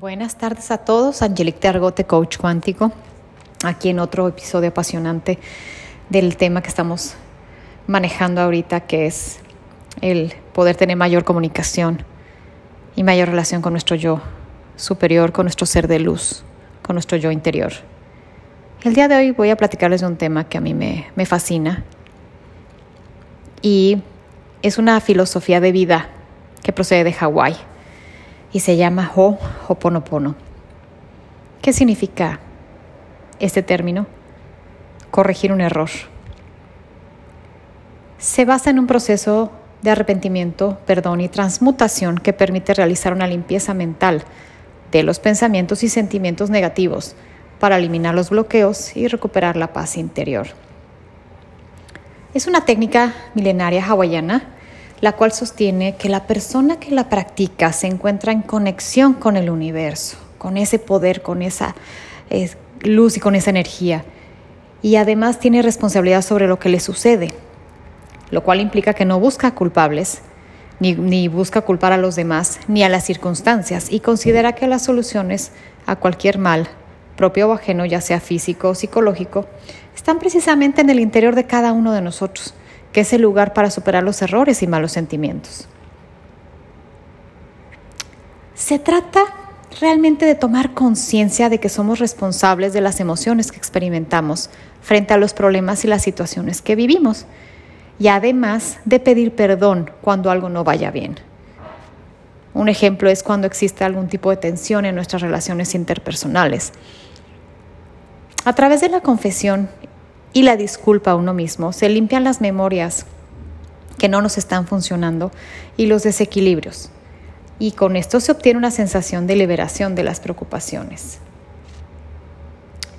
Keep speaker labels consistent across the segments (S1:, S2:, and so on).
S1: Buenas tardes a todos, Angelique Argote, coach cuántico, aquí en otro episodio apasionante del tema que estamos manejando ahorita, que es el poder tener mayor comunicación y mayor relación con nuestro yo superior, con nuestro ser de luz, con nuestro yo interior. El día de hoy voy a platicarles de un tema que a mí me, me fascina y es una filosofía de vida que procede de Hawái y se llama Ho Hoponopono. ¿Qué significa este término? Corregir un error. Se basa en un proceso de arrepentimiento, perdón y transmutación que permite realizar una limpieza mental de los pensamientos y sentimientos negativos para eliminar los bloqueos y recuperar la paz interior. Es una técnica milenaria hawaiana la cual sostiene que la persona que la practica se encuentra en conexión con el universo, con ese poder, con esa eh, luz y con esa energía. Y además tiene responsabilidad sobre lo que le sucede, lo cual implica que no busca culpables, ni, ni busca culpar a los demás, ni a las circunstancias, y considera que las soluciones a cualquier mal, propio o ajeno, ya sea físico o psicológico, están precisamente en el interior de cada uno de nosotros que es el lugar para superar los errores y malos sentimientos. Se trata realmente de tomar conciencia de que somos responsables de las emociones que experimentamos frente a los problemas y las situaciones que vivimos y además de pedir perdón cuando algo no vaya bien. Un ejemplo es cuando existe algún tipo de tensión en nuestras relaciones interpersonales. A través de la confesión y la disculpa a uno mismo, se limpian las memorias que no nos están funcionando y los desequilibrios. Y con esto se obtiene una sensación de liberación de las preocupaciones.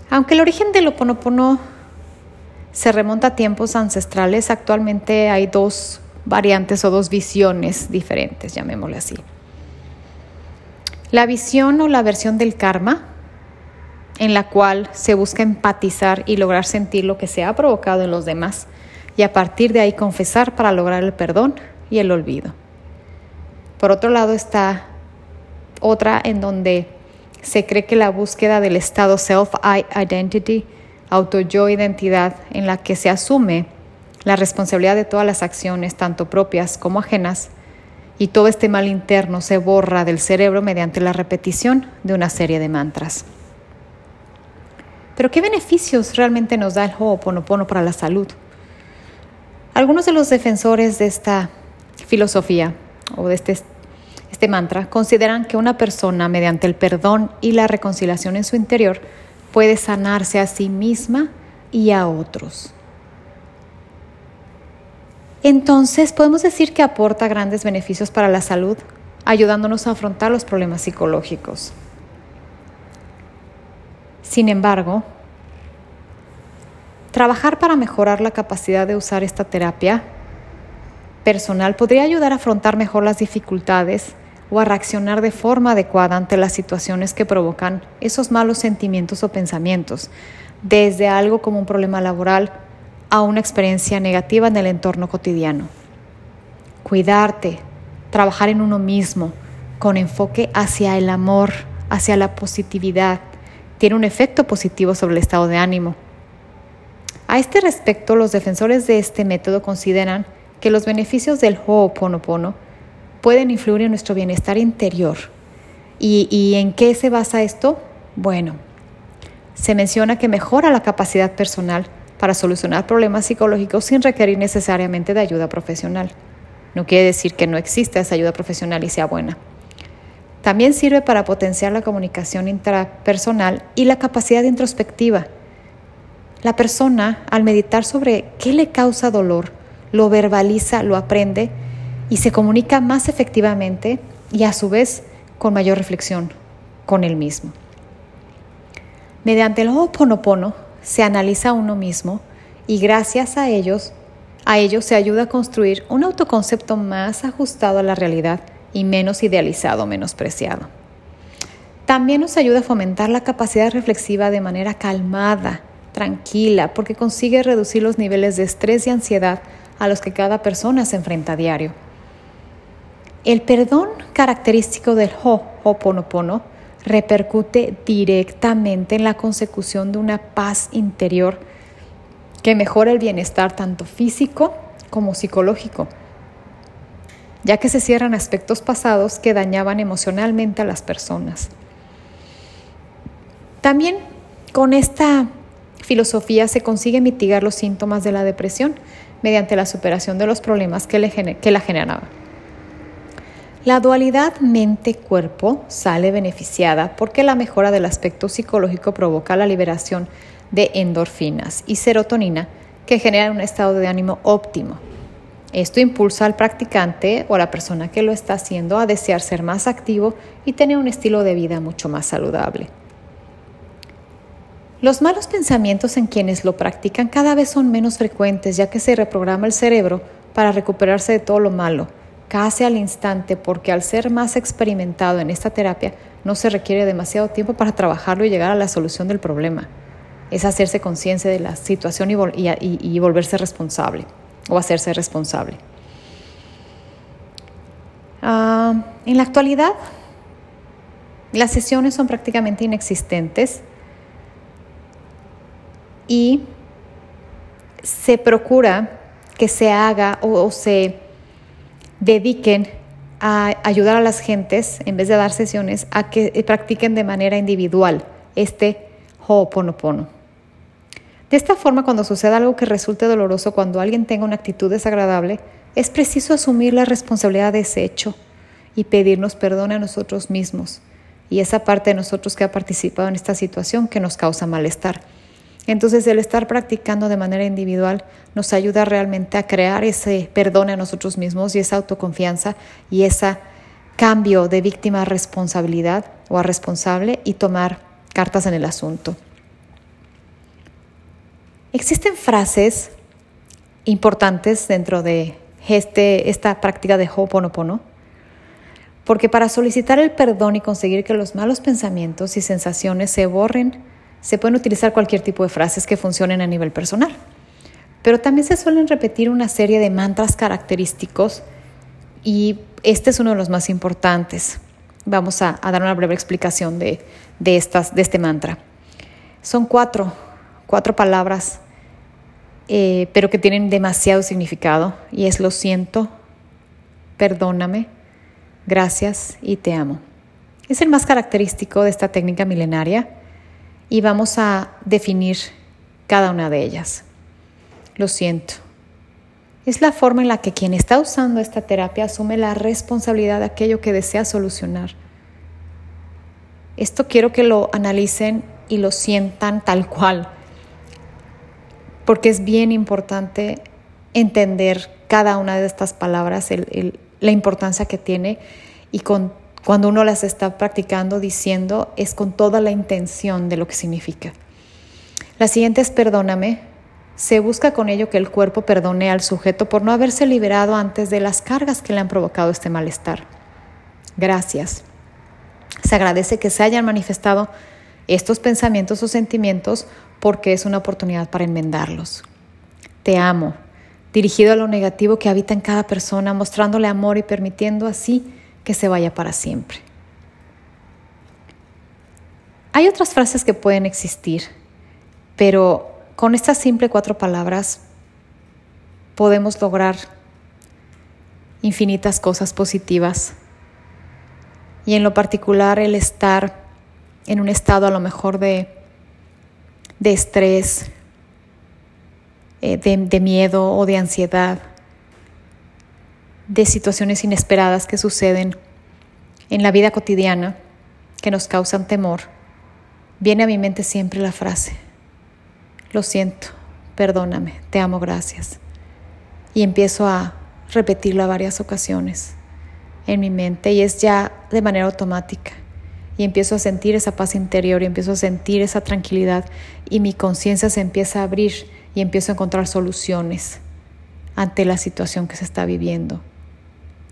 S1: Aunque el origen del Oponopono se remonta a tiempos ancestrales, actualmente hay dos variantes o dos visiones diferentes, llamémosle así. La visión o la versión del karma, en la cual se busca empatizar y lograr sentir lo que se ha provocado en los demás y a partir de ahí confesar para lograr el perdón y el olvido. Por otro lado está otra en donde se cree que la búsqueda del estado self-identity, auto-yo-identidad, en la que se asume la responsabilidad de todas las acciones, tanto propias como ajenas, y todo este mal interno se borra del cerebro mediante la repetición de una serie de mantras. Pero ¿qué beneficios realmente nos da el Ho'oponopono para la salud? Algunos de los defensores de esta filosofía o de este, este mantra consideran que una persona mediante el perdón y la reconciliación en su interior puede sanarse a sí misma y a otros. Entonces podemos decir que aporta grandes beneficios para la salud, ayudándonos a afrontar los problemas psicológicos. Sin embargo, trabajar para mejorar la capacidad de usar esta terapia personal podría ayudar a afrontar mejor las dificultades o a reaccionar de forma adecuada ante las situaciones que provocan esos malos sentimientos o pensamientos, desde algo como un problema laboral a una experiencia negativa en el entorno cotidiano. Cuidarte, trabajar en uno mismo, con enfoque hacia el amor, hacia la positividad, tiene un efecto positivo sobre el estado de ánimo. A este respecto, los defensores de este método consideran que los beneficios del Ho'oponopono pueden influir en nuestro bienestar interior. ¿Y, ¿Y en qué se basa esto? Bueno, se menciona que mejora la capacidad personal para solucionar problemas psicológicos sin requerir necesariamente de ayuda profesional. No quiere decir que no exista esa ayuda profesional y sea buena. También sirve para potenciar la comunicación intrapersonal y la capacidad introspectiva. La persona, al meditar sobre qué le causa dolor, lo verbaliza, lo aprende y se comunica más efectivamente y a su vez con mayor reflexión con él mismo. Mediante el Ho'oponopono se analiza a uno mismo y gracias a ellos, a ello se ayuda a construir un autoconcepto más ajustado a la realidad y menos idealizado, menospreciado. También nos ayuda a fomentar la capacidad reflexiva de manera calmada, tranquila, porque consigue reducir los niveles de estrés y ansiedad a los que cada persona se enfrenta a diario. El perdón característico del Ho'oponopono repercute directamente en la consecución de una paz interior que mejora el bienestar tanto físico como psicológico, ya que se cierran aspectos pasados que dañaban emocionalmente a las personas. También con esta filosofía se consigue mitigar los síntomas de la depresión mediante la superación de los problemas que, la generaban. La dualidad mente-cuerpo sale beneficiada porque la mejora del aspecto psicológico provoca la liberación de endorfinas y serotonina que generan un estado de ánimo óptimo. Esto impulsa al practicante o a la persona que lo está haciendo a desear ser más activo y tener un estilo de vida mucho más saludable. Los malos pensamientos en quienes lo practican cada vez son menos frecuentes ya que se reprograma el cerebro para recuperarse de todo lo malo casi al instante porque al ser más experimentado en esta terapia no se requiere demasiado tiempo para trabajarlo y llegar a la solución del problema. Es hacerse conciencia de la situación y, volverse responsable o hacerse responsable. Ah, en la actualidad, las sesiones son prácticamente inexistentes y se procura que se haga o se dediquen a ayudar a las gentes, en vez de dar sesiones, a que practiquen de manera individual este Ho'oponopono. De esta forma, cuando suceda algo que resulte doloroso, cuando alguien tenga una actitud desagradable, es preciso asumir la responsabilidad de ese hecho y pedirnos perdón a nosotros mismos y esa parte de nosotros que ha participado en esta situación que nos causa malestar. Entonces el estar practicando de manera individual nos ayuda realmente a crear ese perdón a nosotros mismos y esa autoconfianza y ese cambio de víctima a responsabilidad o a responsable y tomar cartas en el asunto. Existen frases importantes dentro de este, esta práctica de Ho'oponopono, porque para solicitar el perdón y conseguir que los malos pensamientos y sensaciones se borren, se pueden utilizar cualquier tipo de frases que funcionen a nivel personal. Pero también se suelen repetir una serie de mantras característicos y este es uno de los más importantes. Vamos a, dar una breve explicación de, estas, de este mantra. Son cuatro, cuatro palabras, eh, pero que tienen demasiado significado y es lo siento, perdóname, gracias y te amo. Es el más característico de esta técnica milenaria y vamos a definir cada una de ellas. Lo siento. Es la forma en la que quien está usando esta terapia asume la responsabilidad de aquello que desea solucionar. Esto quiero que lo analicen y lo sientan tal cual, porque es bien importante entender cada una de estas palabras, la importancia que tiene y cuando uno las está practicando, diciendo, es con toda la intención de lo que significa. La siguiente es perdóname. Se busca con ello que el cuerpo perdone al sujeto por no haberse liberado antes de las cargas que le han provocado este malestar. Gracias. Se agradece que se hayan manifestado estos pensamientos o sentimientos porque es una oportunidad para enmendarlos. Te amo, dirigido a lo negativo que habita en cada persona, mostrándole amor y permitiendo así que se vaya para siempre. Hay otras frases que pueden existir, pero con estas simples cuatro palabras podemos lograr infinitas cosas positivas. Y en lo particular el estar en un estado a lo mejor de, de estrés, eh, de miedo o de ansiedad de situaciones inesperadas que suceden en la vida cotidiana que nos causan temor, viene a mi mente siempre la frase, lo siento, perdóname, te amo, gracias. Y empiezo a repetirlo a varias ocasiones en mi mente y es ya de manera automática. Y empiezo a sentir esa paz interior y empiezo a sentir esa tranquilidad y mi conciencia se empieza a abrir y empiezo a encontrar soluciones ante la situación que se está viviendo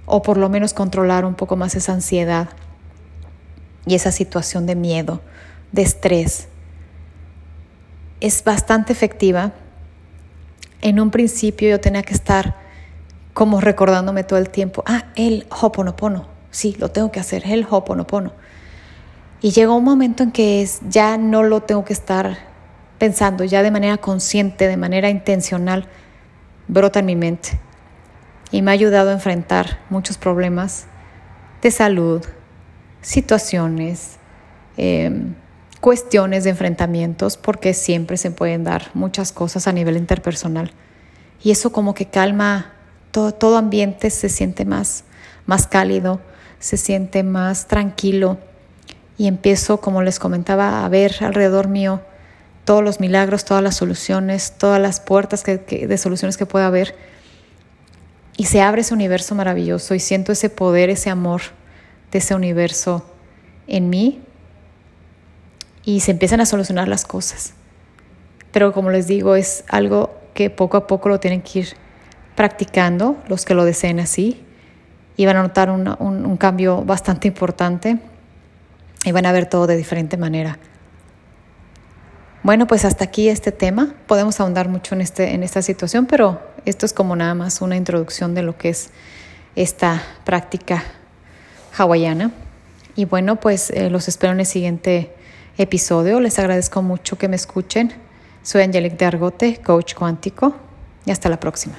S1: o por lo menos controlar un poco más esa ansiedad y esa situación de miedo, de estrés. Es bastante efectiva. En un principio yo tenía que estar como recordándome todo el tiempo, ah, el Hoponopono, sí, lo tengo que hacer, el Hoponopono. Y llegó un momento en que es, ya no lo tengo que estar pensando, ya de manera consciente, de manera intencional, brota en mi mente. Y me ha ayudado a enfrentar muchos problemas de salud, situaciones, em, cuestiones de enfrentamientos, porque siempre se pueden dar muchas cosas a nivel interpersonal. Y eso como que calma todo, todo ambiente, se siente más, más cálido, se siente más tranquilo y empiezo, como les comentaba, a ver alrededor mío todos los milagros, todas las soluciones, todas las puertas de soluciones que pueda haber. Y se abre ese universo maravilloso y siento ese poder, ese amor de ese universo en mí y se empiezan a solucionar las cosas. Pero como les digo, es algo que poco a poco lo tienen que ir practicando los que lo deseen así y van a notar un, un cambio bastante importante y van a ver todo de diferente manera. Bueno, pues hasta aquí este tema. Podemos ahondar mucho en, este, en esta situación, pero esto es como nada más una introducción de lo que es esta práctica hawaiana. Y bueno, pues eh, los espero en el siguiente episodio. Les agradezco mucho que me escuchen. Soy Angelique de Argote, coach cuántico, y hasta la próxima.